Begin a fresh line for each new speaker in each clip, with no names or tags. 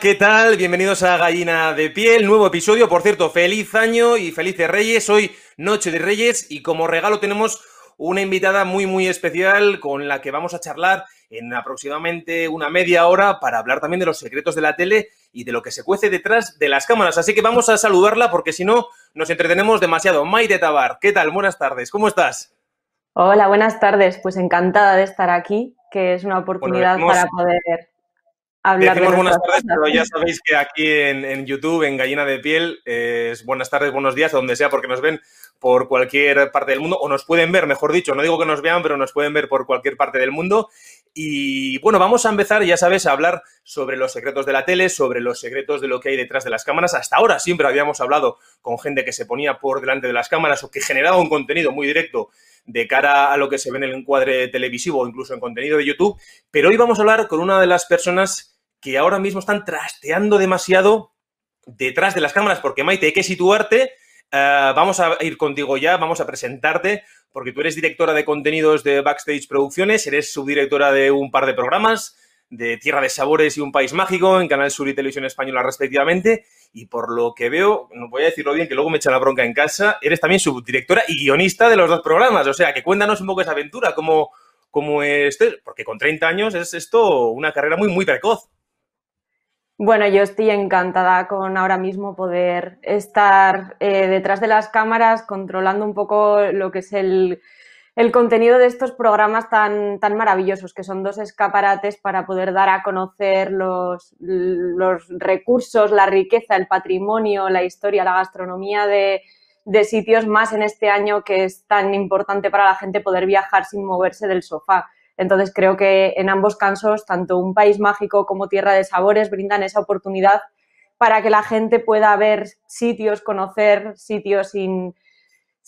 ¿qué tal? Bienvenidos a Gallina de Piel, nuevo episodio. Por cierto, feliz año y felices Reyes. Hoy Noche de Reyes y como regalo tenemos una invitada muy, muy especial con la que vamos a charlar en aproximadamente una media hora para hablar también de los secretos de la tele y de lo que se cuece detrás de las cámaras. Así que vamos a saludarla porque si no nos entretenemos demasiado. Maite Tabar, ¿qué tal? Buenas tardes, ¿cómo estás?
Hola, buenas tardes. Pues encantada de estar aquí, que es una oportunidad para poder
Decimos buenas tardes, pero ya sabéis que aquí en, YouTube, en Gallina de Piel, es buenas tardes, buenos días, donde sea, porque nos ven por cualquier parte del mundo, o nos pueden ver, mejor dicho, no digo que nos vean, pero nos pueden ver por cualquier parte del mundo. Y bueno, vamos a empezar, ya sabes, a hablar sobre los secretos de la tele, sobre los secretos de lo que hay detrás de las cámaras. Hasta ahora siempre habíamos hablado con gente que se ponía por delante de las cámaras o que generaba un contenido muy directo de cara a lo que se ve en el encuadre televisivo o incluso en contenido de YouTube. Pero hoy vamos a hablar con una de las personas que ahora mismo están trasteando demasiado detrás de las cámaras, porque Maite, hay que situarte. Eh, vamos a ir contigo ya, vamos a presentarte, porque tú eres directora de contenidos de Backstage Producciones, eres subdirectora de un par de programas, de Tierra de Sabores y Un País Mágico en Canal Sur y Televisión Española respectivamente. Y por lo que veo, no voy a decirlo bien, que luego me echan la bronca en casa, eres también subdirectora y guionista de los dos programas. O sea, que cuéntanos un poco esa aventura, cómo, cómo es, porque con 30 años es esto una carrera muy, muy precoz.
Bueno, yo estoy encantada con ahora mismo poder estar eh, detrás de las cámaras controlando un poco lo que es el, contenido de estos programas tan, tan maravillosos, que son dos escaparates para poder dar a conocer los, los recursos, la riqueza, el patrimonio, la historia, la gastronomía de, de sitios más en este año que es tan importante para la gente poder viajar sin moverse del sofá. Entonces creo que en ambos casos, tanto un país mágico como Tierra de Sabores brindan esa oportunidad para que la gente pueda ver sitios, conocer sitios sin,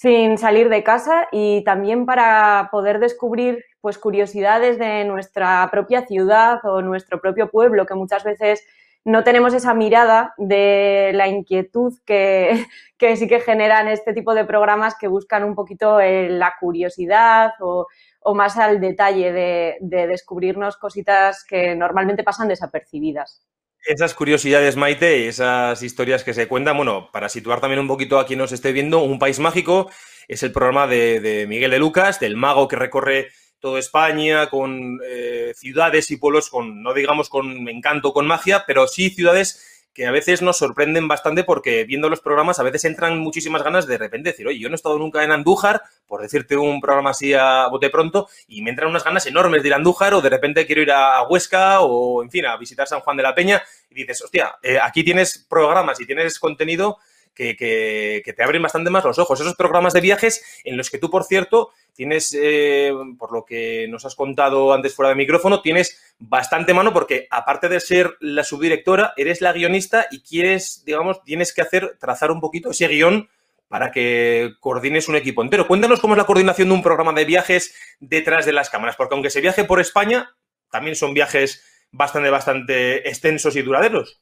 sin salir de casa y también para poder descubrir pues curiosidades de nuestra propia ciudad o nuestro propio pueblo, que muchas veces no tenemos esa mirada de la inquietud que, que sí que generan este tipo de programas que buscan un poquito eh, la curiosidad o o más al detalle de, descubrirnos cositas que normalmente pasan desapercibidas.
Esas curiosidades, Maite, esas historias que se cuentan, bueno, para situar también un poquito a quien nos esté viendo, Un País Mágico es el programa de, Miguel de Lucas, del mago que recorre toda España con eh, ciudades y pueblos con, no digamos con encanto, con magia, pero sí ciudades que a veces nos sorprenden bastante porque viendo los programas a veces entran muchísimas ganas de repente decir, oye, yo no he estado nunca en Andújar, por decirte un programa así a bote pronto, y me entran unas ganas enormes de ir a Andújar o de repente quiero ir a Huesca o, en fin, a visitar San Juan de la Peña y dices, hostia, eh, aquí tienes programas y tienes contenido que, te abren bastante más los ojos. Esos programas de viajes en los que tú, por cierto, tienes, eh, por lo que nos has contado antes fuera de micrófono, tienes bastante mano porque aparte de ser la subdirectora, eres la guionista y quieres, digamos, tienes que hacer, trazar un poquito ese guion para que coordines un equipo entero. Cuéntanos cómo es la coordinación de un programa de viajes detrás de las cámaras, porque aunque se viaje por España, también son viajes bastante, bastante extensos y duraderos.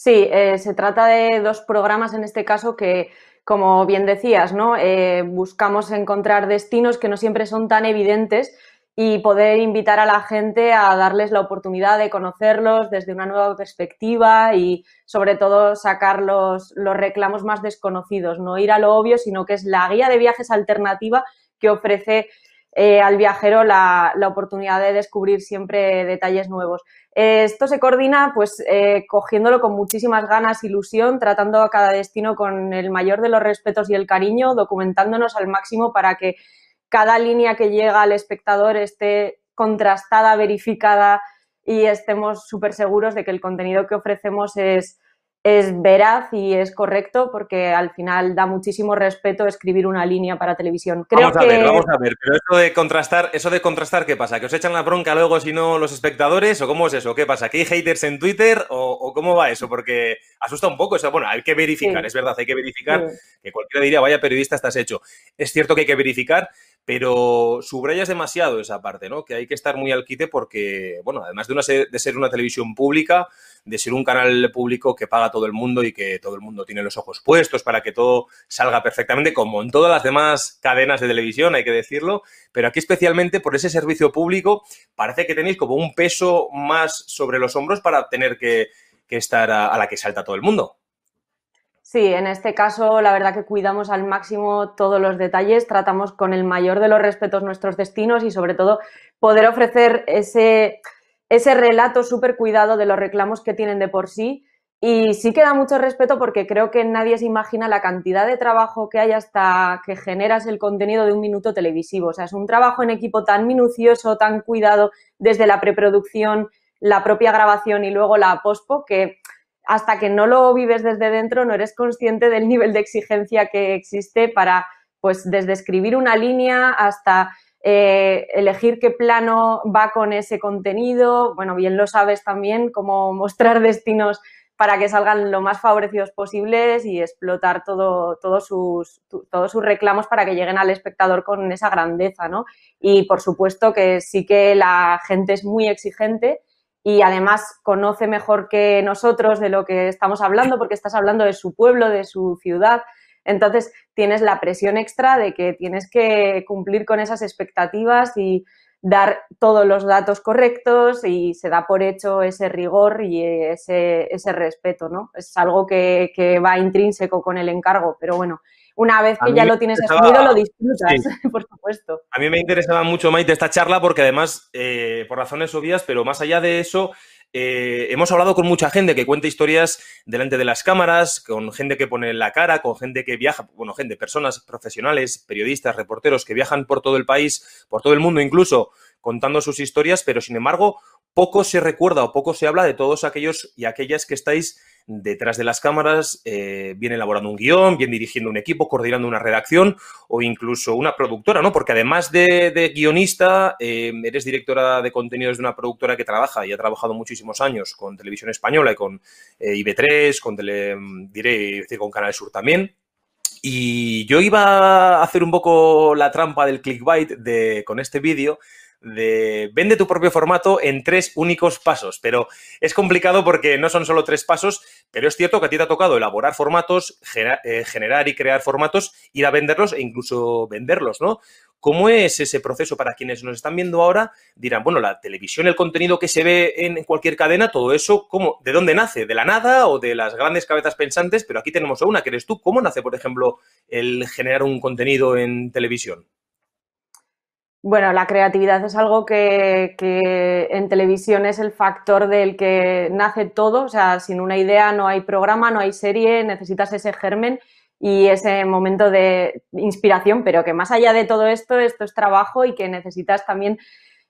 Sí, eh, se trata de dos programas en este caso que, como bien decías, ¿no? Eh, buscamos encontrar destinos que no siempre son tan evidentes y poder invitar a la gente a darles la oportunidad de conocerlos desde una nueva perspectiva y sobre todo sacar los, los reclamos más desconocidos, no ir a lo obvio, sino que es la guía de viajes alternativa que ofrece eh, al viajero la, oportunidad de descubrir siempre detalles nuevos. Eh, esto se coordina pues eh, cogiéndolo con muchísimas ganas, ilusión, tratando a cada destino con el mayor de los respetos y el cariño, documentándonos al máximo para que cada línea que llega al espectador esté contrastada, verificada y estemos súper seguros de que el contenido que ofrecemos es, es veraz y es correcto porque al final da muchísimo respeto escribir una línea para televisión.
vamos a ver, vamos a ver, pero eso de contrastar, eso de contrastar, ¿qué pasa? ¿Que os echan la bronca luego si no los espectadores? ¿O cómo es eso? ¿Qué pasa? ¿Que hay haters en Twitter? ¿O, cómo va eso? Porque asusta un poco eso. Bueno, hay que verificar, es verdad, hay que verificar, que cualquiera diría, vaya periodista estás hecho. Es cierto que hay que verificar, pero subrayas demasiado esa parte, ¿no? Que hay que estar muy al quite porque, bueno, además de, una, de ser una televisión pública, de ser un canal público que paga todo el mundo y que todo el mundo tiene los ojos puestos para que todo salga perfectamente, como en todas las demás cadenas de televisión, hay que decirlo, pero aquí especialmente por ese servicio público parece que tenéis como un peso más sobre los hombros para tener que, estar a la que salta todo el mundo.
Sí, en este caso la verdad que cuidamos al máximo todos los detalles, tratamos con el mayor de los respetos nuestros destinos y sobre todo poder ofrecer ese, ese relato súper cuidado de los reclamos que tienen de por sí. Y sí que da mucho respeto porque creo que nadie se imagina la cantidad de trabajo que hay hasta que generas el contenido de un minuto televisivo. O sea, es un trabajo en equipo tan minucioso, tan cuidado desde la preproducción, la propia grabación y luego la pospo que hasta que no lo vives desde dentro no eres consciente del nivel de exigencia que existe para, pues desde escribir una línea hasta eh, elegir qué plano va con ese contenido. Bueno, bien lo sabes también, cómo mostrar destinos para que salgan lo más favorecidos posibles y explotar todo, sus, todos sus reclamos para que lleguen al espectador con esa grandeza, ¿no? Y por supuesto que sí que la gente es muy exigente y además conoce mejor que nosotros de lo que estamos hablando porque estás hablando de su pueblo, de su ciudad. Entonces tienes la presión extra de que tienes que cumplir con esas expectativas y dar todos los datos correctos y se da por hecho ese rigor y ese, ese respeto, ¿no? Es algo que, que va intrínseco con el encargo, pero bueno, una vez que ya lo tienes asumido, lo disfrutas, por supuesto.
A mí me interesaba mucho, Maite, esta charla porque además, eh, por razones obvias, pero más allá de eso, eh, hemos hablado con mucha gente que cuenta historias delante de las cámaras, con gente que pone la cara, con gente que viaja, bueno, gente, personas profesionales, periodistas, reporteros que viajan por todo el país, por todo el mundo incluso, contando sus historias, pero sin embargo, poco se recuerda o poco se habla de todos aquellos y aquellas que estáis detrás de las cámaras, eh, bien elaborando un guion, bien dirigiendo un equipo, coordinando una redacción o incluso una productora, ¿no? Porque además de, guionista, eh, eres directora de contenidos de una productora que trabaja y ha trabajado muchísimos años con Televisión Española y con eh, IB3, con Tele, diré, decir, con Canal Sur también. Y yo iba a hacer un poco la trampa del clickbait de, con este vídeo de vende tu propio formato en tres únicos pasos. Pero es complicado porque no son solo tres pasos, pero es cierto que a ti te ha tocado elaborar formatos, eh, generar y crear formatos, ir a venderlos e incluso venderlos, ¿no? ¿Cómo es ese proceso para quienes nos están viendo ahora? Dirán, bueno, la televisión, el contenido que se ve en cualquier cadena, todo eso, ¿cómo, ¿de dónde nace? ¿De la nada o de las grandes cabezas pensantes? Pero aquí tenemos a una, que eres tú. ¿Cómo nace, por ejemplo, el generar un contenido en televisión?
Bueno, la creatividad es algo que, en televisión es el factor del que nace todo. O sea, sin una idea no hay programa, no hay serie, necesitas ese germen y ese momento de inspiración, pero que más allá de todo esto, esto es trabajo y que necesitas también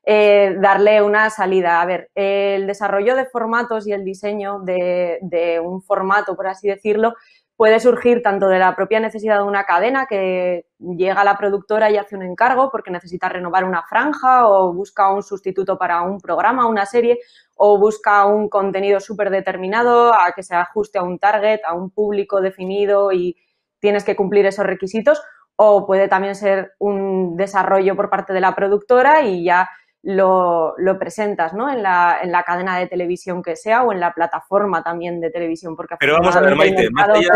eh, darle una salida. A ver, el desarrollo de formatos y el diseño de un formato, por así decirlo, puede surgir tanto de la propia necesidad de una cadena que llega a la productora y hace un encargo porque necesita renovar una franja o busca un sustituto para un programa, una serie o busca un contenido súper determinado a que se ajuste a un target, a un público definido y tienes que cumplir esos requisitos o puede también ser un desarrollo por parte de la productora y ya lo, presentas ¿no? en, la, en la cadena de televisión que sea o en la plataforma también de televisión. Porque
Pero vamos a ver, Maite, más allá,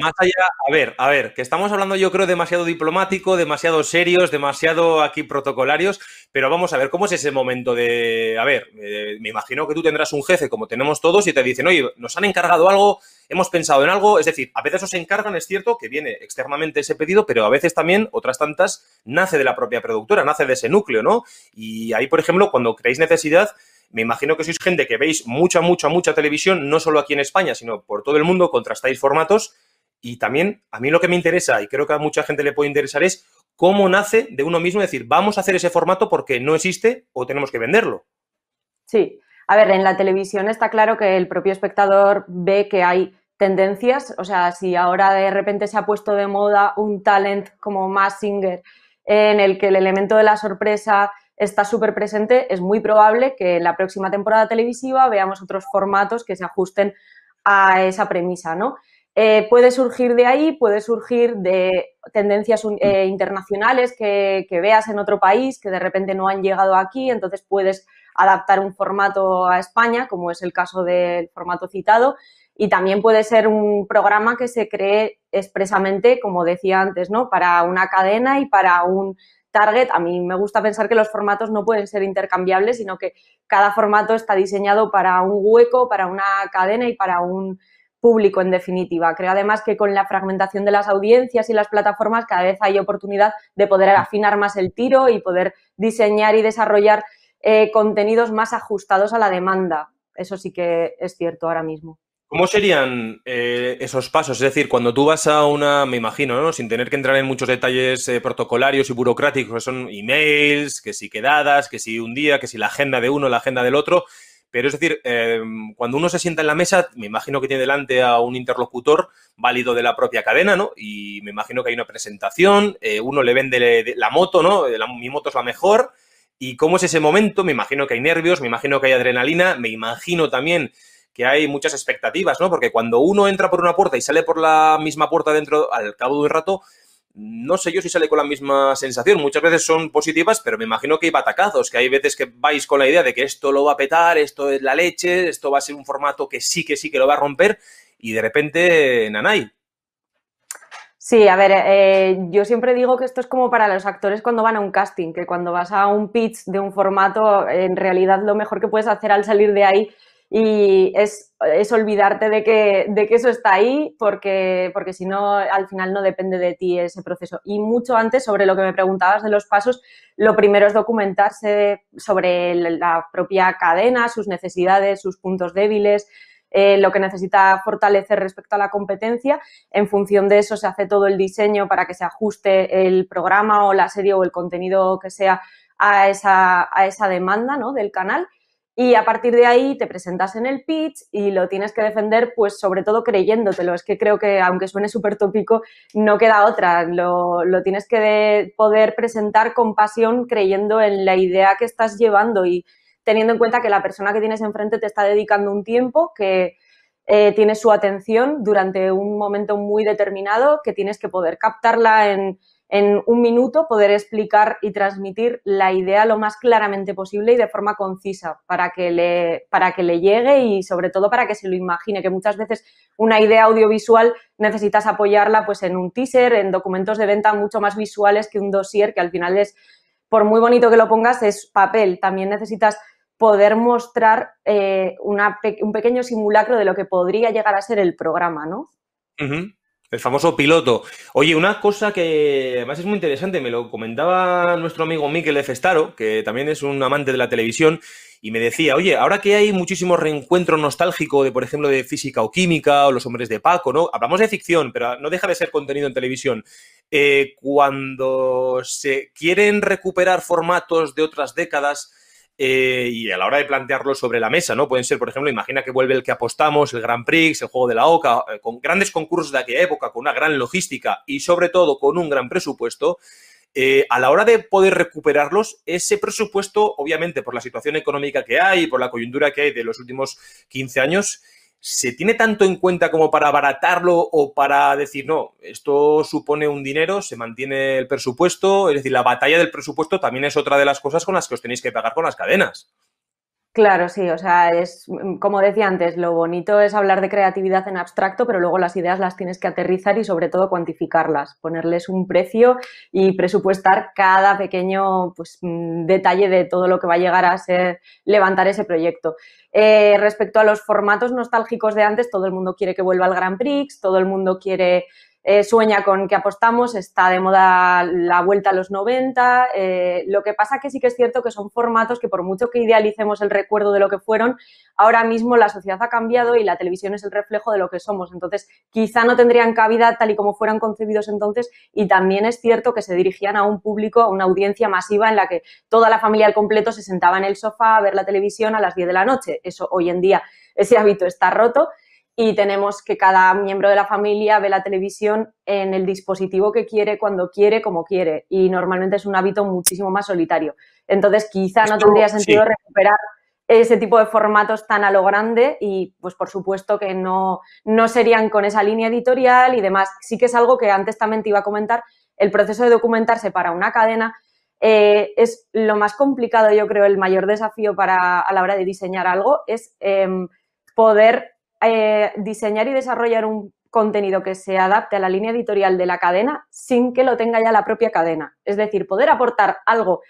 más allá, a ver, a ver, que estamos hablando yo creo demasiado diplomático, demasiado serios, demasiado aquí protocolarios, pero vamos a ver, ¿cómo es ese momento de, a ver, eh, me imagino que tú tendrás un jefe como tenemos todos y te dicen, oye, nos han encargado algo, hemos pensado en algo, es decir, a veces os encargan, es cierto, que viene externamente ese pedido, pero a veces también, otras tantas, nace de la propia productora, nace de ese núcleo, ¿no? Y ahí, por ejemplo, cuando creéis necesidad, me imagino que sois gente que veis mucha, mucha, mucha televisión, no solo aquí en España, sino por todo el mundo, contrastáis formatos. Y también, a mí lo que me interesa, y creo que a mucha gente le puede interesar, es cómo nace de uno mismo decir, vamos a hacer ese formato porque no existe o tenemos que venderlo.
Sí, a ver, en la televisión está claro que el propio espectador ve que hay tendencias, o sea, si ahora de repente se ha puesto de moda un talent como Mass Singer en el que el elemento de la sorpresa está súper presente, es muy probable que en la próxima temporada televisiva veamos otros formatos que se ajusten a esa premisa, ¿no? Eh, puede surgir de ahí, puede surgir de tendencias eh, internacionales que, veas en otro país, que de repente no han llegado aquí, entonces puedes adaptar un formato a España, como es el caso del formato citado, y también puede ser un programa que se cree expresamente, como decía antes, ¿no? Para una cadena y para un target. A mí me gusta pensar que los formatos no pueden ser intercambiables, sino que cada formato está diseñado para un hueco, para una cadena y para un público en definitiva. Creo además que con la fragmentación de las audiencias y las plataformas cada vez hay oportunidad de poder afinar más el tiro y poder diseñar y desarrollar eh, contenidos más ajustados a la demanda. Eso sí que es cierto ahora mismo.
¿Cómo serían eh, esos pasos? Es decir, cuando tú vas a una, me imagino, ¿no? sin tener que entrar en muchos detalles eh, protocolarios y burocráticos, que son emails, que si quedadas, que si un día, que si la agenda de uno, la agenda del otro, pero es decir, cuando uno se sienta en la mesa, me imagino que tiene delante a un interlocutor válido de la propia cadena, ¿no? Y me imagino que hay una presentación, uno le vende la moto, ¿no? mi moto es la mejor. ¿Y cómo es ese momento? Me imagino que hay nervios, me imagino que hay adrenalina, me imagino también que hay muchas expectativas, ¿no? Porque cuando uno entra por una puerta y sale por la misma puerta dentro al cabo de un rato, no sé yo si sale con la misma sensación. Muchas veces son positivas, pero me imagino que hay batacazos, que hay veces que vais con la idea de que esto lo va a petar, esto es la leche, esto va a ser un formato que sí, que sí, que lo va a romper, y de repente, nanay.
Sí, a ver, eh, yo siempre digo que esto es como para los actores cuando van a un casting, que cuando vas a un pitch de un formato, en realidad lo mejor que puedes hacer al salir de ahí y es, olvidarte de que, de que, eso está ahí porque, porque si no, al final no depende de ti ese proceso. Y mucho antes, sobre lo que me preguntabas de los pasos, lo primero es documentarse sobre la propia cadena, sus necesidades, sus puntos débiles, eh, lo que necesita fortalecer respecto a la competencia. En función de eso se hace todo el diseño para que se ajuste el programa o la serie o el contenido que sea a esa, a esa demanda ¿no? del canal y a partir de ahí te presentas en el pitch y lo tienes que defender, pues sobre todo creyéndotelo. Es que creo que, aunque suene súper tópico, no queda otra. Lo, tienes que poder presentar con pasión, creyendo en la idea que estás llevando y teniendo en cuenta que la persona que tienes enfrente te está dedicando un tiempo, que eh, tiene su atención durante un momento muy determinado, que tienes que poder captarla en en un minuto poder explicar y transmitir la idea lo más claramente posible y de forma concisa para que le, para que le llegue y sobre todo para que se lo imagine, que muchas veces una idea audiovisual necesitas apoyarla pues en un teaser, en documentos de venta mucho más visuales que un dossier que al final es, por muy bonito que lo pongas, es papel. También necesitas poder mostrar eh, un pequeño simulacro de lo que podría llegar a ser el programa, ¿no?
El famoso piloto. Oye, una cosa que además es muy interesante, me lo comentaba nuestro amigo Miquel Festaro, que también es un amante de la televisión, y me decía, oye, ahora que hay muchísimo reencuentro nostálgico de, por ejemplo, de física o química o los hombres de Paco, ¿no? Hablamos de ficción, pero no deja de ser contenido en televisión. Eh, cuando se quieren recuperar formatos de otras décadas, eh, y a la hora de plantearlo sobre la mesa, ¿no? Pueden ser, por ejemplo, imagina que vuelve el que apostamos, el Grand Prix, el juego de la OCA, eh, con grandes concursos de aquella época, con una gran logística y sobre todo con un gran presupuesto. Eh, a la hora de poder recuperarlos, ese presupuesto, obviamente por la situación económica que hay, por la coyuntura que hay de los últimos 15 años, ¿se tiene tanto en cuenta como para abaratarlo o para decir, no, esto supone un dinero, se mantiene el presupuesto? Es decir, la batalla del presupuesto también es otra de las cosas con las que os tenéis que pagar con las cadenas.
Claro, sí, o sea, es como decía antes, lo bonito es hablar de creatividad en abstracto, pero luego las ideas las tienes que aterrizar y sobre todo cuantificarlas, ponerles un precio y presupuestar cada pequeño pues, mm, detalle de todo lo que va a llegar a ser levantar ese proyecto. Eh, respecto a los formatos nostálgicos de antes, todo el mundo quiere que vuelva al Grand Prix, todo el mundo quiere eh, sueña con que apostamos, está de moda la vuelta a los 90. Eh, lo que pasa que sí que es cierto que son formatos que por mucho que idealicemos el recuerdo de lo que fueron, ahora mismo la sociedad ha cambiado y la televisión es el reflejo de lo que somos. Entonces, quizá no tendrían cabida tal y como fueran concebidos entonces y también es cierto que se dirigían a un público, a una audiencia masiva en la que toda la familia al completo se sentaba en el sofá a ver la televisión a las 10 de la noche. Eso hoy en día, ese hábito está roto y tenemos que cada miembro de la familia ve la televisión en el dispositivo que quiere, cuando quiere, como quiere. Y normalmente es un hábito muchísimo más solitario. Entonces, quizá no tendría sentido recuperar ese tipo de formatos tan a lo grande y pues por supuesto que no, no serían con esa línea editorial y demás. Sí que es algo que antes también te iba a comentar, el proceso de documentarse para una cadena eh, es lo más complicado, yo creo, el mayor desafío para, a la hora de diseñar algo es em, poder eh, diseñar y desarrollar un contenido que se adapte a la línea editorial de la cadena sin que lo tenga ya la propia cadena. Es decir, poder aportar algo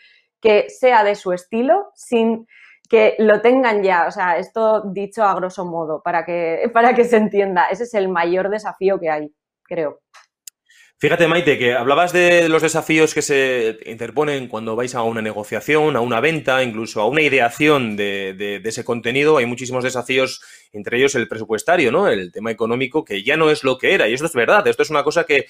que sea de su estilo sin que lo tengan ya, o sea, esto dicho a grosso modo, para que, para que se entienda, ese es el mayor desafío que hay, creo.
Fíjate, Maite, que hablabas de los desafíos que se interponen cuando vais a una negociación, a una venta, incluso a una ideación de, ese contenido. Hay muchísimos desafíos, entre ellos el presupuestario, ¿no? El tema económico, que ya no es lo que era. Y esto es verdad, esto es una cosa que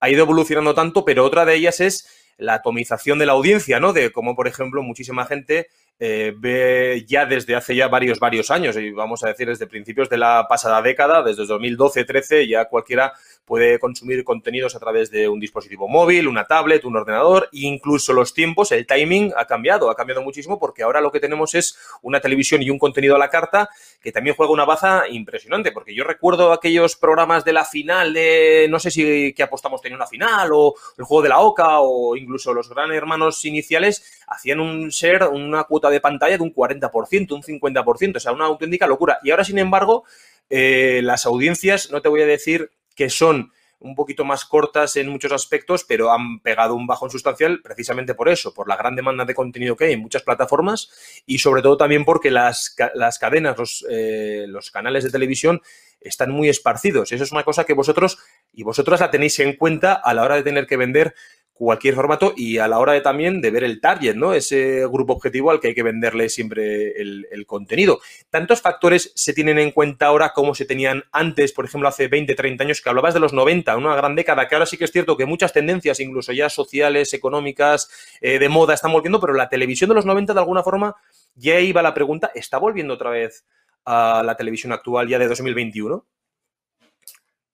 ha ido evolucionando tanto, pero otra de ellas es la atomización de la audiencia, ¿no? De cómo, por ejemplo, muchísima gente eh, ve ya desde hace ya varios, varios años, y vamos a decir desde principios de la pasada década, desde 2012-13, ya cualquiera puede consumir contenidos a través de un dispositivo móvil, una tablet, un ordenador, e incluso los tiempos, el timing ha cambiado, ha cambiado muchísimo porque ahora lo que tenemos es una televisión y un contenido a la carta que también juega una baza impresionante, porque yo recuerdo aquellos programas de la final de, no sé si que apostamos tenía una final, o el juego de la OCA, o incluso los gran hermanos iniciales, hacían un share, una cuota de pantalla de un 40%, un 50%, o sea, una auténtica locura. Y ahora, sin embargo, eh, las audiencias, no te voy a decir que son un poquito más cortas en muchos aspectos, pero han pegado un bajón sustancial precisamente por eso, por la gran demanda de contenido que hay en muchas plataformas y sobre todo también porque las, las cadenas, los, eh, los canales de televisión están muy esparcidos. Eso es una cosa que vosotros y vosotras la tenéis en cuenta a la hora de tener que vender cualquier formato y a la hora de también de ver el target, ¿no? Ese grupo objetivo al que hay que venderle siempre el, contenido. ¿Tantos factores se tienen en cuenta ahora como se tenían antes, por ejemplo, hace 20, 30 años, que hablabas de los 90, una gran década, que ahora sí que es cierto que muchas tendencias, incluso ya sociales, económicas, eh, de moda, están volviendo, pero la televisión de los 90, de alguna forma, ya iba la pregunta, ¿está volviendo otra vez a la televisión actual ya de 2021?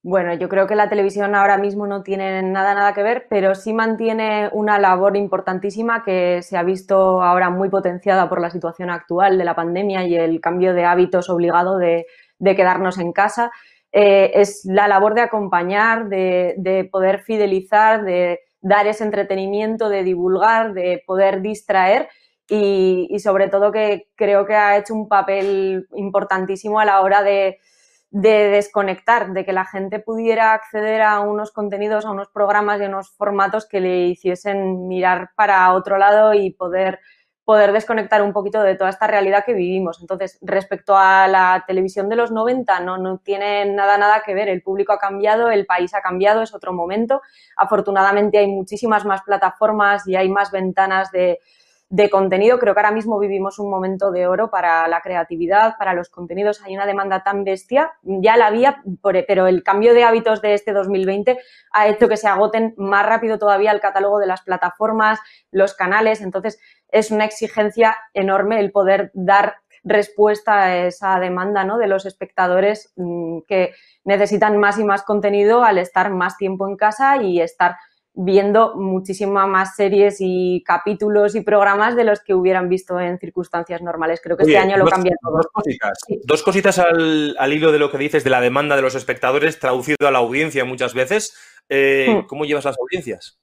Bueno, yo creo que la televisión ahora mismo no tiene nada, nada que ver, pero sí mantiene una labor importantísima que se ha visto ahora muy potenciada por la situación actual de la pandemia y el cambio de hábitos obligado de, quedarnos en casa. Eh, es la labor de acompañar, de, poder fidelizar, de dar ese entretenimiento, de divulgar, de poder distraer y, y sobre todo que creo que ha hecho un papel importantísimo a la hora de de desconectar, de que la gente pudiera acceder a unos contenidos, a unos programas y a unos formatos que le hiciesen mirar para otro lado y poder, poder desconectar un poquito de toda esta realidad que vivimos. Entonces, respecto a la televisión de los 90, no, no tiene nada, nada que ver. El público ha cambiado, el país ha cambiado, es otro momento. Afortunadamente hay muchísimas más plataformas y hay más ventanas de, de contenido. Creo que ahora mismo vivimos un momento de oro para la creatividad, para los contenidos. Hay una demanda tan bestia, ya la había, pero el cambio de hábitos de este 2020 ha hecho que se agoten más rápido todavía el catálogo de las plataformas, los canales. Entonces, es una exigencia enorme el poder dar respuesta a esa demanda ¿no? de los espectadores mm, que necesitan más y más contenido al estar más tiempo en casa y estar viendo muchísimas más series y capítulos y programas de los que hubieran visto en circunstancias normales. Creo que este año lo cambia todo.
Dos cositas, dos cositas al, hilo de lo que dices de la demanda de los espectadores, traducido a la audiencia muchas veces. Eh, hmm. ¿Cómo llevas las audiencias?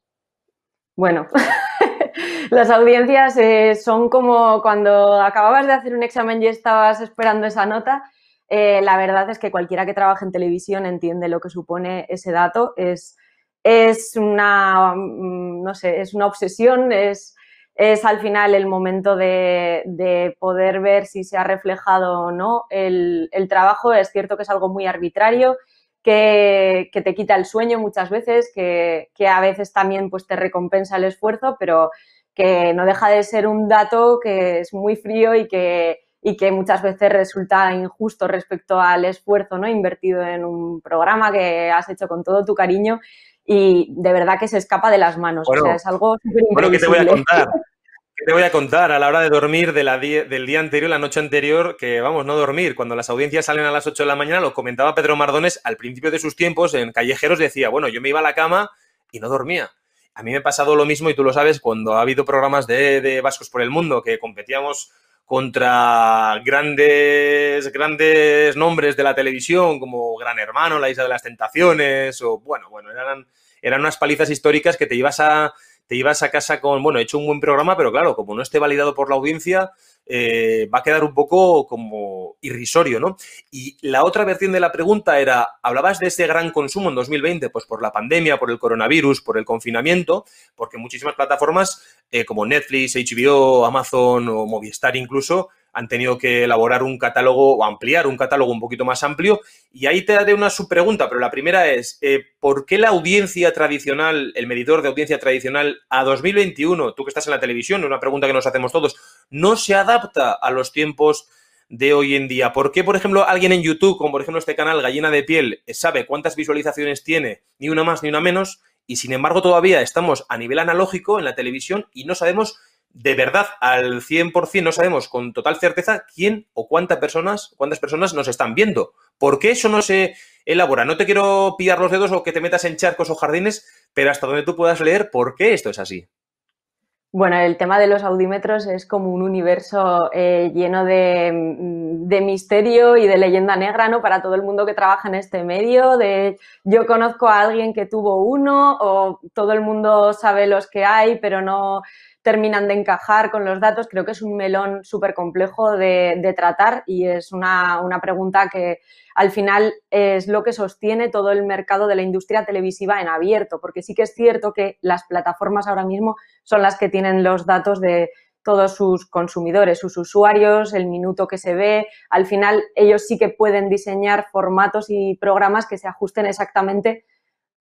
Bueno, las audiencias eh, son como cuando acababas de hacer un examen y estabas esperando esa nota. Eh, la verdad es que cualquiera que trabaje en televisión entiende lo que supone ese dato. Es es una, mm, no sé, es una obsesión, es, es al final el momento de, poder ver si se ha reflejado o no el, trabajo. Es cierto que es algo muy arbitrario, que, te quita el sueño muchas veces, que, a veces también pues, te recompensa el esfuerzo, pero que no deja de ser un dato que es muy frío y que, y que muchas veces resulta injusto respecto al esfuerzo ¿no? invertido en un programa que has hecho con todo tu cariño y de verdad que se escapa de las manos. o sea, es algo súper
Bueno, ¿qué te voy a contar? ¿Qué te voy a contar a la hora de dormir de la del día anterior, la noche anterior, que vamos, no dormir? Cuando las audiencias salen a las 8 de la mañana, lo comentaba Pedro Mardones al principio de sus tiempos en Callejeros, decía, bueno, yo me iba a la cama y no dormía. A mí me ha pasado lo mismo y tú lo sabes cuando ha habido programas de, de Vascos por el Mundo que competíamos contra grandes, grandes nombres de la televisión como Gran Hermano, La Isla de las Tentaciones, o bueno, bueno, eran, eran unas palizas históricas que te ibas a te a casa con, bueno, he hecho un buen programa, pero claro, como no esté validado por la audiencia, eh, va a quedar un poco como irrisorio, ¿no? Y la otra versión de la pregunta era, hablabas de ese gran consumo en 2020, pues por la pandemia, por el coronavirus, por el confinamiento, porque muchísimas plataformas eh, como Netflix, HBO, Amazon o Movistar incluso, han tenido que elaborar un catálogo o ampliar un catálogo un poquito más amplio. Y ahí te daré una subpregunta, pero la primera es, eh, ¿por qué la audiencia tradicional, el medidor de audiencia tradicional a 2021, tú que estás en la televisión, una pregunta que nos hacemos todos, no se adapta a los tiempos de hoy en día? ¿Por qué, por ejemplo, alguien en YouTube, como por ejemplo este canal Gallina de Piel, sabe cuántas visualizaciones tiene, ni una más ni una menos, y sin embargo todavía estamos a nivel analógico en la televisión y no sabemos de verdad al 100% no sabemos con total certeza quién o cuántas personas, cuántas personas nos están viendo. ¿Por qué eso no se elabora? No te quiero pillar los dedos o que te metas en charcos o jardines, pero hasta donde tú puedas leer por qué esto es así.
Bueno, el tema de los audímetros es como un universo eh, lleno de, de, misterio y de leyenda negra, ¿no? Para todo el mundo que trabaja en este medio. De yo conozco a alguien que tuvo uno, o todo el mundo sabe los que hay, pero no terminan de encajar con los datos. Creo que es un melón súper complejo de, tratar y es una, pregunta que al final es lo que sostiene todo el mercado de la industria televisiva en abierto, porque sí que es cierto que las plataformas ahora mismo son las que tienen los datos de todos sus consumidores, sus usuarios, el minuto que se ve. Al final ellos sí que pueden diseñar formatos y programas que se ajusten exactamente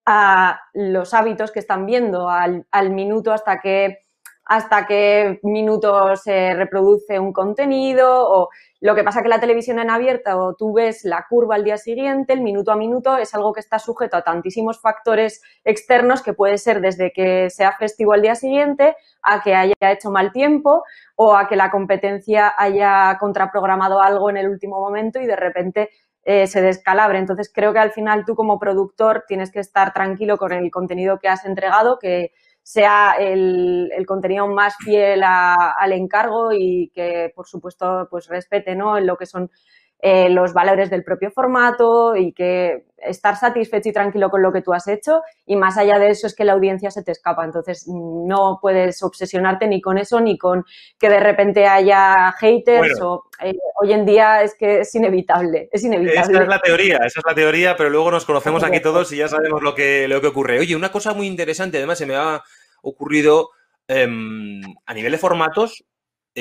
a los hábitos que están viendo, al, al minuto hasta que hasta qué minuto se reproduce un contenido o lo que pasa que la televisión en abierta o tú ves la curva al día siguiente, el minuto a minuto es algo que está sujeto a tantísimos factores externos que puede ser desde que sea festivo al día siguiente a que haya hecho mal tiempo o a que la competencia haya contraprogramado algo en el último momento y de repente eh, se descalabre. Entonces creo que al final tú como productor tienes que estar tranquilo con el contenido que has entregado, que sea el, contenido más fiel al encargo y que, por supuesto, pues respete ¿no? en lo que son eh, los valores del propio formato y que estar satisfecho y tranquilo con lo que tú has hecho y más allá de eso es que la audiencia se te escapa. Entonces no puedes obsesionarte ni con eso ni con que de repente haya haters o eh, hoy en día es que es inevitable, es inevitable.
Esa es la teoría, esa es la teoría, pero luego nos conocemos aquí todos y ya sabemos lo que, lo que ocurre. Oye, una cosa muy interesante, además se me ha ocurrido em, a nivel de formatos.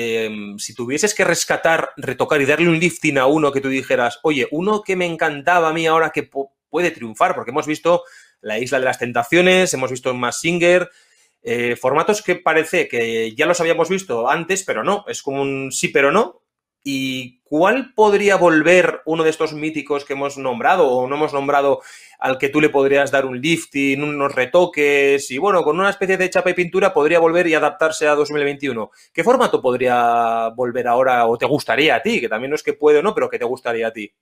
Em, si tuvieses que rescatar, retocar y darle un lifting a uno que tú dijeras, oye, uno que me encantaba a mí ahora que puede triunfar, porque hemos visto La Isla de las Tentaciones, hemos visto Más Singer, eh, formatos que parece que ya los habíamos visto antes, pero no, es como un sí, pero no. ¿Y cuál podría volver uno de estos míticos que hemos nombrado o no hemos nombrado al que tú le podrías dar un lifting, unos retoques y bueno, con una especie de chapa y pintura podría volver y adaptarse a 2021? ¿Qué formato podría volver ahora o te gustaría a ti? Que también no es que puede o no, pero que te gustaría a ti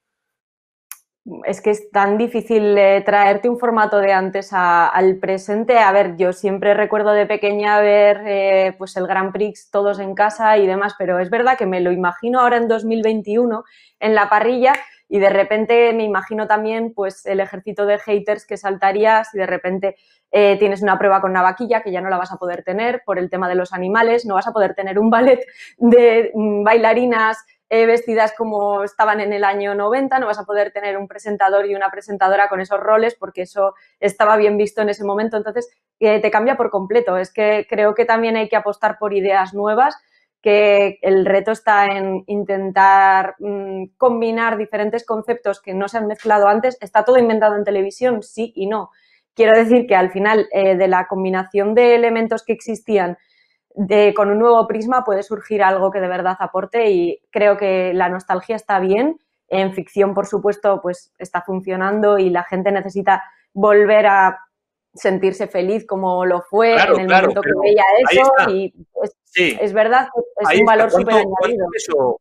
es que es tan difícil eh, traerte un formato de antes al presente. A ver, yo siempre recuerdo de pequeña ver eh, pues el Grand Prix todos en casa y demás, pero es verdad que me lo imagino ahora en 2021 en la parrilla y de repente me imagino también pues el ejército de haters que saltaría si de repente eh, tienes una prueba con una vaquilla que ya no la vas a poder tener por el tema de los animales, no vas a poder tener un ballet de mm, bailarinas eh, vestidas como estaban en el año 90, no vas a poder tener un presentador y una presentadora con esos roles porque eso estaba bien visto en ese momento, entonces eh, te cambia por completo. Es que creo que también hay que apostar por ideas nuevas, que el reto está en intentar mm, combinar diferentes conceptos que no se han mezclado antes. Está todo inventado en televisión, sí y no. Quiero decir que al final eh, de la combinación de elementos que existían con un nuevo prisma puede surgir algo que de verdad aporte y creo que la nostalgia está bien. En ficción, por supuesto, pues está funcionando y la gente necesita volver a sentirse feliz como lo fue en el momento que veía eso y es, verdad es un valor súper añadido.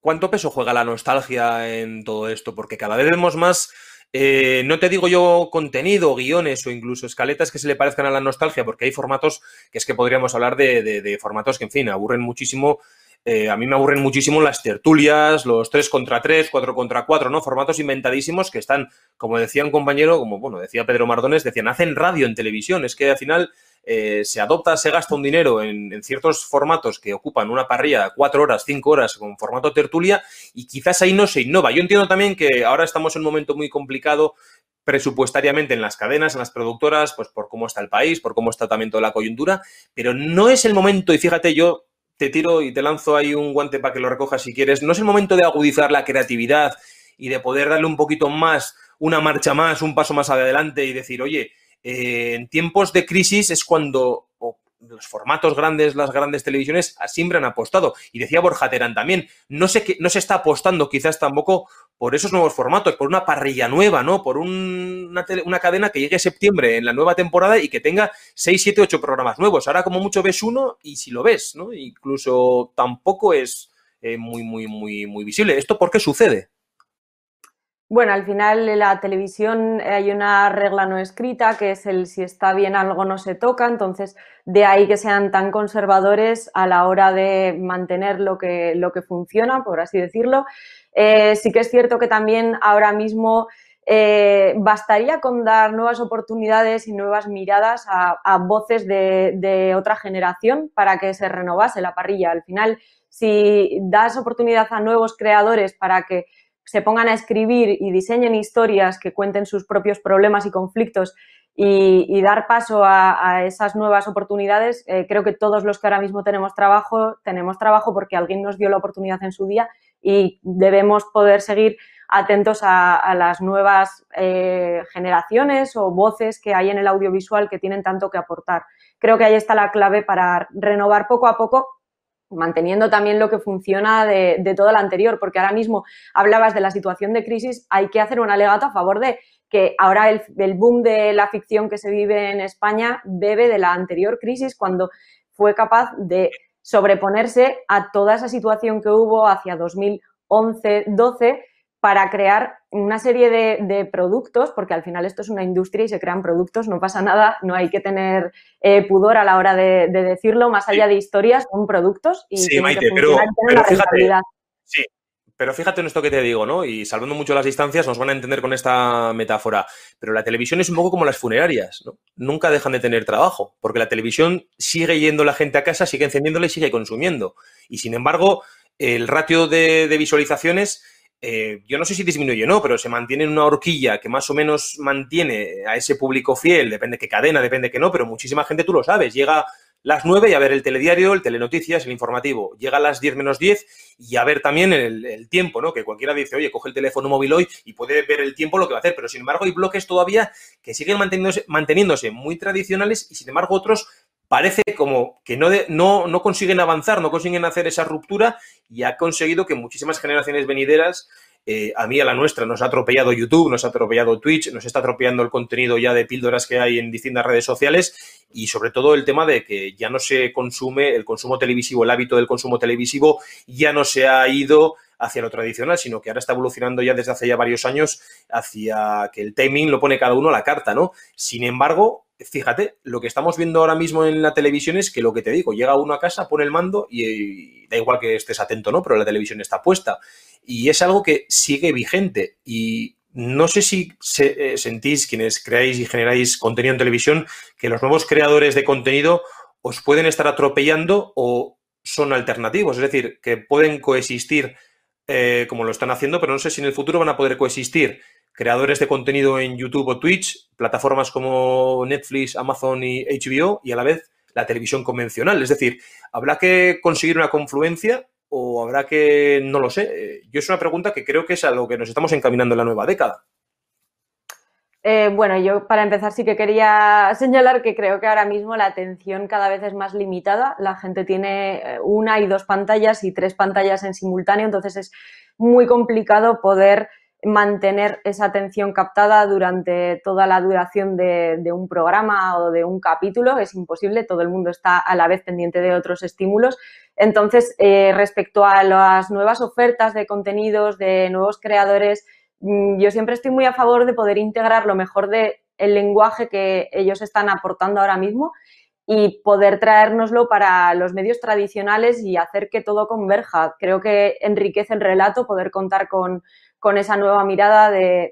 ¿Cuánto peso juega la nostalgia en todo esto? Porque cada vez vemos más eh, no te digo yo contenido, guiones o incluso escaletas que se le parezcan a la nostalgia, porque hay formatos que es que podríamos hablar de, formatos que, en fin, aburren muchísimo eh, a mí me aburren muchísimo las tertulias, los 3 contra 3, 4 contra 4, ¿no? Formatos inventadísimos que están, como decía un compañero, como bueno, decía Pedro Mardones, decían, hacen radio en televisión. Es que al final eh, se adopta, se gasta un dinero en, ciertos formatos que ocupan una parrilla cuatro horas, cinco horas con formato tertulia y quizás ahí no se innova. Yo entiendo también que ahora estamos en un momento muy complicado presupuestariamente en las cadenas, en las productoras, pues por cómo está el país, por cómo está también toda la coyuntura, pero no es el momento, y fíjate, yo te tiro y te lanzo ahí un guante para que lo recojas si quieres, no es el momento de agudizar la creatividad y de poder darle un poquito más, una marcha más, un paso más adelante y decir, oye, eh, en tiempos de crisis es cuando los formatos grandes, las grandes televisiones siempre han apostado. Y decía Borja Terán también, no se, no se está apostando quizás tampoco por esos nuevos formatos, por una parrilla nueva, ¿no? Por una, una, cadena que llegue septiembre en la nueva temporada y que tenga 6, 7, 8 programas nuevos. Ahora como mucho ves uno y si lo ves, ¿no? Incluso tampoco es eh, muy, muy, muy, muy visible. ¿Esto por qué sucede?
Bueno, al final en la televisión hay una regla no escrita que es el si está bien algo no se toca, entonces de ahí que sean tan conservadores a la hora de mantener lo que, lo que funciona, por así decirlo. Eh, sí que es cierto que también ahora mismo eh, bastaría con dar nuevas oportunidades y nuevas miradas a, voces de, de, otra generación para que se renovase la parrilla. Al final, si das oportunidad a nuevos creadores para que se pongan a escribir y diseñen historias que cuenten sus propios problemas y conflictos y, dar paso a, esas nuevas oportunidades, eh, creo que todos los que ahora mismo tenemos trabajo, tenemos trabajo porque alguien nos dio la oportunidad en su día y debemos poder seguir atentos a, las nuevas eh, generaciones o voces que hay en el audiovisual que tienen tanto que aportar. Creo que ahí está la clave para renovar poco a poco manteniendo también lo que funciona de, todo lo anterior, porque ahora mismo hablabas de la situación de crisis, hay que hacer un alegato a favor de que ahora el, boom de la ficción que se vive en España bebe de la anterior crisis cuando fue capaz de sobreponerse a toda esa situación que hubo hacia 2011-12 para crear una serie de, productos, porque al final esto es una industria y se crean productos, no pasa nada, no hay que tener eh, pudor a la hora de, decirlo, más allá de historias, son productos y
sí, Maite, pero, fíjate, sí, pero fíjate en esto que te digo, ¿no? Y salvando mucho las distancias, nos van a entender con esta metáfora. Pero la televisión es un poco como las funerarias, ¿no? Nunca dejan de tener trabajo, porque la televisión sigue yendo la gente a casa, sigue encendiéndola y sigue consumiendo. Y sin embargo, el ratio de visualizaciones eh, yo no sé si disminuye o no, pero se mantiene en una horquilla que más o menos mantiene a ese público fiel, depende qué cadena, depende que no, pero muchísima gente, tú lo sabes, llega las 9 y a ver el telediario, el telenoticias, el informativo. Llega a las 10 menos 10 y a ver también el, tiempo, ¿no? Que cualquiera dice, oye, coge el teléfono móvil hoy y puede ver el tiempo lo que va a hacer. Pero sin embargo hay bloques todavía que siguen manteniéndose, manteniéndose muy tradicionales y sin embargo otros parece como que no, no, no, consiguen avanzar, no consiguen hacer esa ruptura y ha conseguido que muchísimas generaciones venideras, eh, a mí, a la nuestra, nos ha atropellado YouTube, nos ha atropellado Twitch, nos está atropellando el contenido ya de píldoras que hay en distintas redes sociales y sobre todo el tema de que ya no se consume el consumo televisivo, el hábito del consumo televisivo ya no se ha ido hacia lo tradicional, sino que ahora está evolucionando ya desde hace ya varios años hacia que el timing lo pone cada uno a la carta, ¿no? Sin embargo, fíjate, lo que estamos viendo ahora mismo en la televisión es que lo que te digo, llega uno a casa, pone el mando y, da igual que estés atento, ¿no? Pero la televisión está puesta. Y es algo que sigue vigente. Y no sé si eh, sentís, quienes creáis y generáis contenido en televisión, que los nuevos creadores de contenido os pueden estar atropellando o son alternativos, es decir, que pueden coexistir eh, como lo están haciendo, pero no sé si en el futuro van a poder coexistir creadores de contenido en YouTube o Twitch, plataformas como Netflix, Amazon y HBO, y a la vez la televisión convencional. Es decir, ¿habrá que conseguir una confluencia o habrá que, no lo sé? Yo es una pregunta que creo que es a lo que nos estamos encaminando en la nueva década.
Eh, bueno, yo para empezar sí que quería señalar que creo que ahora mismo la atención cada vez es más limitada. La gente tiene eh, una y dos pantallas y tres pantallas en simultáneo, entonces es muy complicado poder mantener esa atención captada durante toda la duración de, un programa o de un capítulo. Es imposible, todo el mundo está a la vez pendiente de otros estímulos. Entonces, eh, respecto a las nuevas ofertas de contenidos, de nuevos creadores, Mm, yo siempre estoy muy a favor de poder integrar lo mejor del el lenguaje que ellos están aportando ahora mismo y poder traérnoslo para los medios tradicionales y hacer que todo converja. Creo que enriquece el relato poder contar con, con esa nueva mirada de,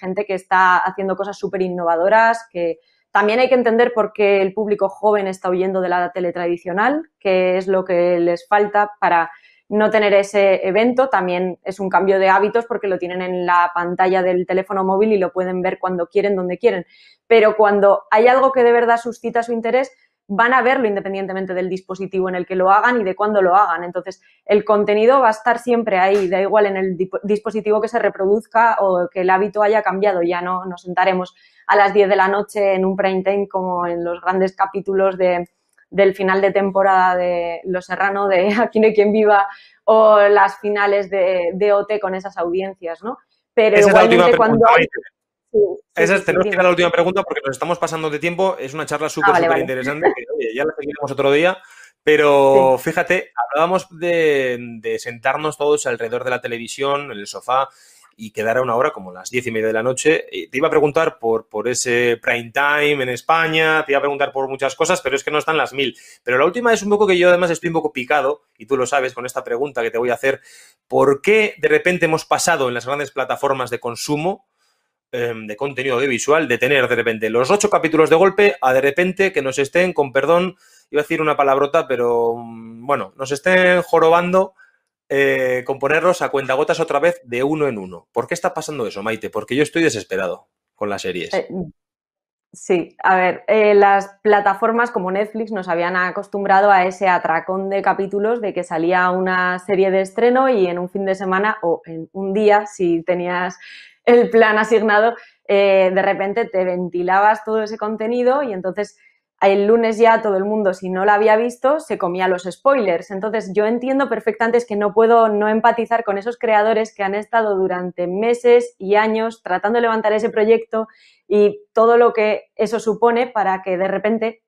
gente que está haciendo cosas súper innovadoras, que también hay que entender por qué el público joven está huyendo de la tele tradicional, que es lo que les falta para no tener ese evento. También es un cambio de hábitos porque lo tienen en la pantalla del teléfono móvil y lo pueden ver cuando quieren, donde quieren. Pero cuando hay algo que de verdad suscita su interés, van a verlo independientemente del dispositivo en el que lo hagan y de cuándo lo hagan. Entonces, el contenido va a estar siempre ahí, da igual en el dispositivo que se reproduzca o que el hábito haya cambiado. Ya no nos sentaremos a las 10 de la noche en un prime time como en los grandes capítulos de, del final de temporada de Los Serrano, de Aquí no hay quien viva, o las finales de, de OT con esas audiencias, ¿no?
Pero Esa igualmente cuando... Hay... Sí, Esa es, tenemos que ir a la última pregunta porque nos estamos pasando de tiempo. Es una charla súper, ah, súper interesante. ya la seguiremos otro día. Pero fíjate, hablábamos de, de, sentarnos todos alrededor de la televisión, en el sofá, y quedara una hora como las diez y media de la noche. Te iba a preguntar por, por ese prime time en España, te iba a preguntar por muchas cosas, pero es que no están las mil. Pero la última es un poco que yo además estoy un poco picado, y tú lo sabes con esta pregunta que te voy a hacer, ¿por qué de repente hemos pasado en las grandes plataformas de consumo em, de contenido audiovisual de tener de repente los ocho capítulos de golpe a de repente que nos estén, con perdón, iba a decir una palabrota, pero mm, bueno, nos estén jorobando eh, componerlos a cuentagotas otra vez de uno en uno. ¿Por qué está pasando eso, Maite? Porque yo estoy desesperado con las series. Eh,
sí, a ver, eh, las plataformas como Netflix nos habían acostumbrado a ese atracón de capítulos de que salía una serie de estreno y en un fin de semana o en un día, si tenías el plan asignado, de repente te ventilabas todo ese contenido y entonces el lunes ya todo el mundo, si no la había visto, se comía los spoilers. Entonces, yo entiendo perfectamente es que no puedo no empatizar con esos creadores que han estado durante meses y años tratando de levantar ese proyecto y todo lo que eso supone para que de repente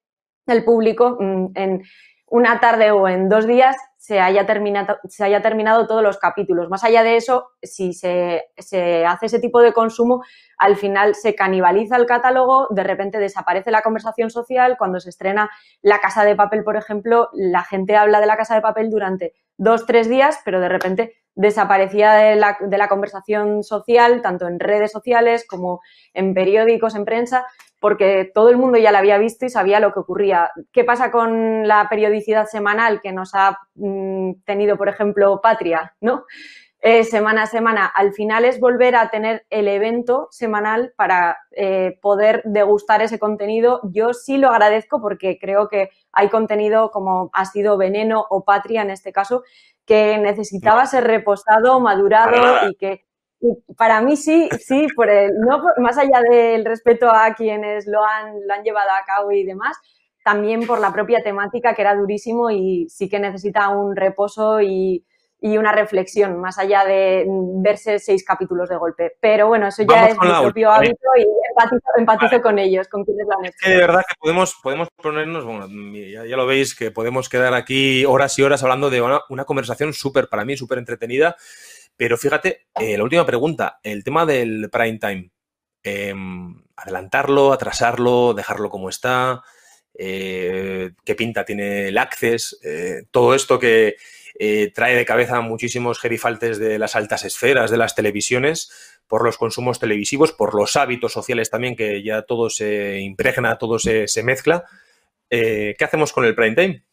el público mm, en una tarde o en dos días se haya terminado, se haya terminado todos los capítulos. Más allá de eso, si se, se, hace ese tipo de consumo, al final se canibaliza el catálogo, de repente desaparece la conversación social. Cuando se estrena La Casa de Papel, por ejemplo, la gente habla de La Casa de Papel durante dos, tres días, pero de repente desaparecía de la, de la conversación social, tanto en redes sociales como en periódicos, en prensa, porque todo el mundo ya la había visto y sabía lo que ocurría. ¿Qué pasa con la periodicidad semanal que nos ha mm, tenido, por ejemplo, Patria, ¿no? Eh, semana a semana. Al final es volver a tener el evento semanal para eh, poder degustar ese contenido. Yo sí lo agradezco porque creo que hay contenido como ha sido Veneno o Patria en este caso que necesitaba ser reposado, madurado y que para mí sí, sí, por el, no más allá del respeto a quienes lo han, lo han llevado a cabo y demás, también por la propia temática que era durísimo y sí que necesita un reposo y, y una reflexión, más allá de verse seis capítulos de golpe. Pero bueno, eso ya es mi propio hábito y empatizo, con ellos, con quienes lo han hecho.
Es que de verdad que podemos, podemos ponernos, bueno, ya, lo veis, que podemos quedar aquí horas y horas hablando de una, una conversación súper, para mí, súper entretenida pero fíjate, eh, la última pregunta, el tema del prime time. Em, adelantarlo, atrasarlo, dejarlo como está, eh, qué pinta tiene el Access, eh, todo esto que trae de cabeza muchísimos gerifaltes de las altas esferas de las televisiones por los consumos televisivos, por los hábitos sociales también, que ya todo se impregna, todo se, se mezcla. ¿Qué hacemos con el prime time?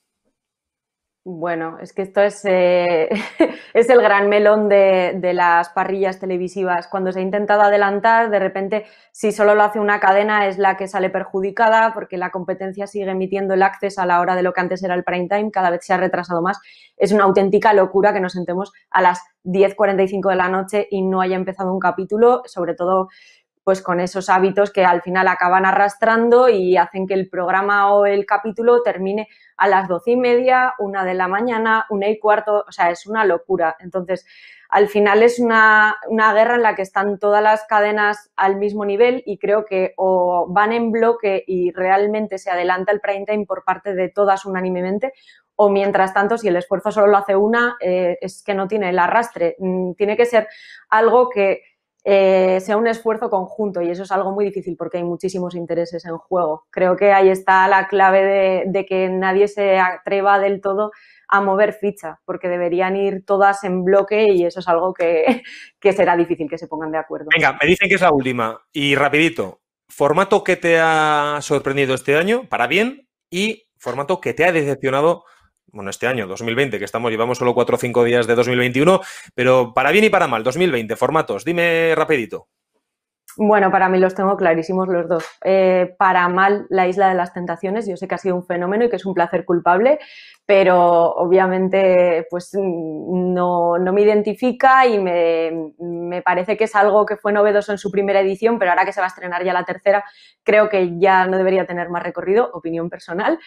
Bueno, es que esto es, eh, es el gran melón de, de, las parrillas televisivas. Cuando se ha intentado adelantar, de repente, si solo lo hace una cadena, es la que sale perjudicada porque la competencia sigue emitiendo el acceso a la hora de lo que antes era el prime time, cada vez se ha retrasado más. Es una auténtica locura que nos sentemos a las 10.45 de la noche y no haya empezado un capítulo, sobre todo pues con esos hábitos que al final acaban arrastrando y hacen que el programa o el capítulo termine a las doce y media, una de la mañana, una y cuarto, o sea, es una locura. Entonces, al final es una, una, guerra en la que están todas las cadenas al mismo nivel y creo que o van en bloque y realmente se adelanta el prime time por parte de todas unánimemente, o mientras tanto, si el esfuerzo solo lo hace una, eh, es que no tiene el arrastre. Mm, tiene que ser algo que eh, sea un esfuerzo conjunto y eso es algo muy difícil porque hay muchísimos intereses en juego. Creo que ahí está la clave de, que nadie se atreva del todo a mover ficha, porque deberían ir todas en bloque y eso es algo que, que, será difícil que se pongan de acuerdo.
Venga, me dicen que es la última. Y rapidito, formato que te ha sorprendido este año, para bien, y formato que te ha decepcionado bueno, este año, 2020, que estamos, llevamos solo cuatro o cinco días de 2021, pero para bien y para mal, 2020, formatos, dime rapidito.
Bueno, para mí los tengo clarísimos los dos. Eh, para mal, la Isla de las Tentaciones, yo sé que ha sido un fenómeno y que es un placer culpable, pero obviamente pues no, me identifica y me, me, parece que es algo que fue novedoso en su primera edición, pero ahora que se va a estrenar ya la tercera, creo que ya no debería tener más recorrido, opinión personal.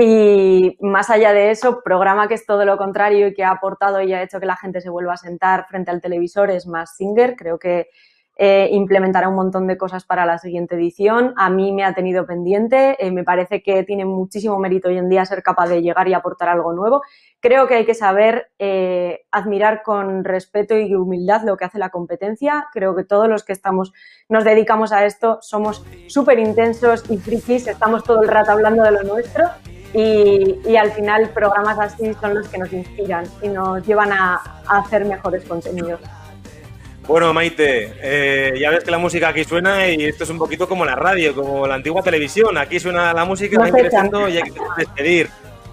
Y más allá de eso, programa que es todo lo contrario y que ha aportado y ha hecho que la gente se vuelva a sentar frente al televisor es más Singer. Creo que eh, implementará un montón de cosas para la siguiente edición. A mí me ha tenido pendiente. Eh, me parece que tiene muchísimo mérito hoy en día ser capaz de llegar y aportar algo nuevo. Creo que hay que saber eh, admirar con respeto y humildad lo que hace la competencia. Creo que todos los que estamos, nos dedicamos a esto somos súper intensos y frikis, estamos todo el rato hablando de lo nuestro y, al final programas así son los que nos inspiran y nos llevan a, hacer mejores contenidos.
Bueno, Maite, eh, ya ves que la música aquí suena y esto es un poquito como la radio, como la antigua televisión. Aquí suena la música, va ingresando y hay que despedir.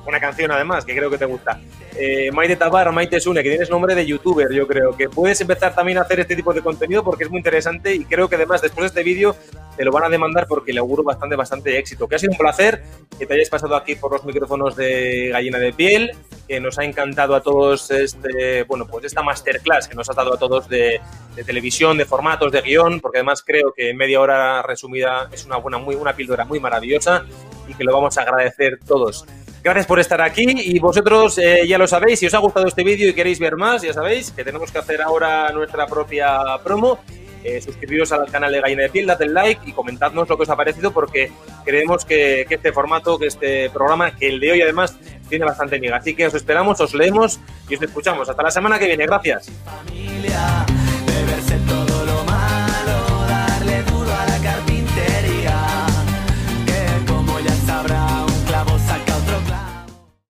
Una canción además, que creo que te gusta. Eh, Maite Tabar, Maite Sune, que tienes nombre de youtuber, yo creo que puedes empezar también a hacer este tipo de contenido porque es muy interesante y creo que además después de este vídeo te lo van a demandar porque le auguro bastante, bastante éxito. Que ha sido un placer que te hayas pasado aquí por los micrófonos de Gallina de Piel, que nos ha encantado a todos este, bueno, pues esta masterclass que nos has dado a todos de, televisión, de formatos, de guion, porque además creo que media hora resumida es una buena, muy, una píldora muy maravillosa y que lo vamos a agradecer todos. Gracias por estar aquí y vosotros eh, ya lo sabéis, si os ha gustado este vídeo y queréis ver más, ya sabéis que tenemos que hacer ahora nuestra propia promo. Eh, suscribiros al canal de Gallina de Piel, dadle like y comentadnos lo que os ha parecido porque creemos que, este formato, que este programa, que el de hoy además tiene bastante miga. Así que os esperamos, os leemos y os escuchamos. Hasta la semana que viene. Gracias.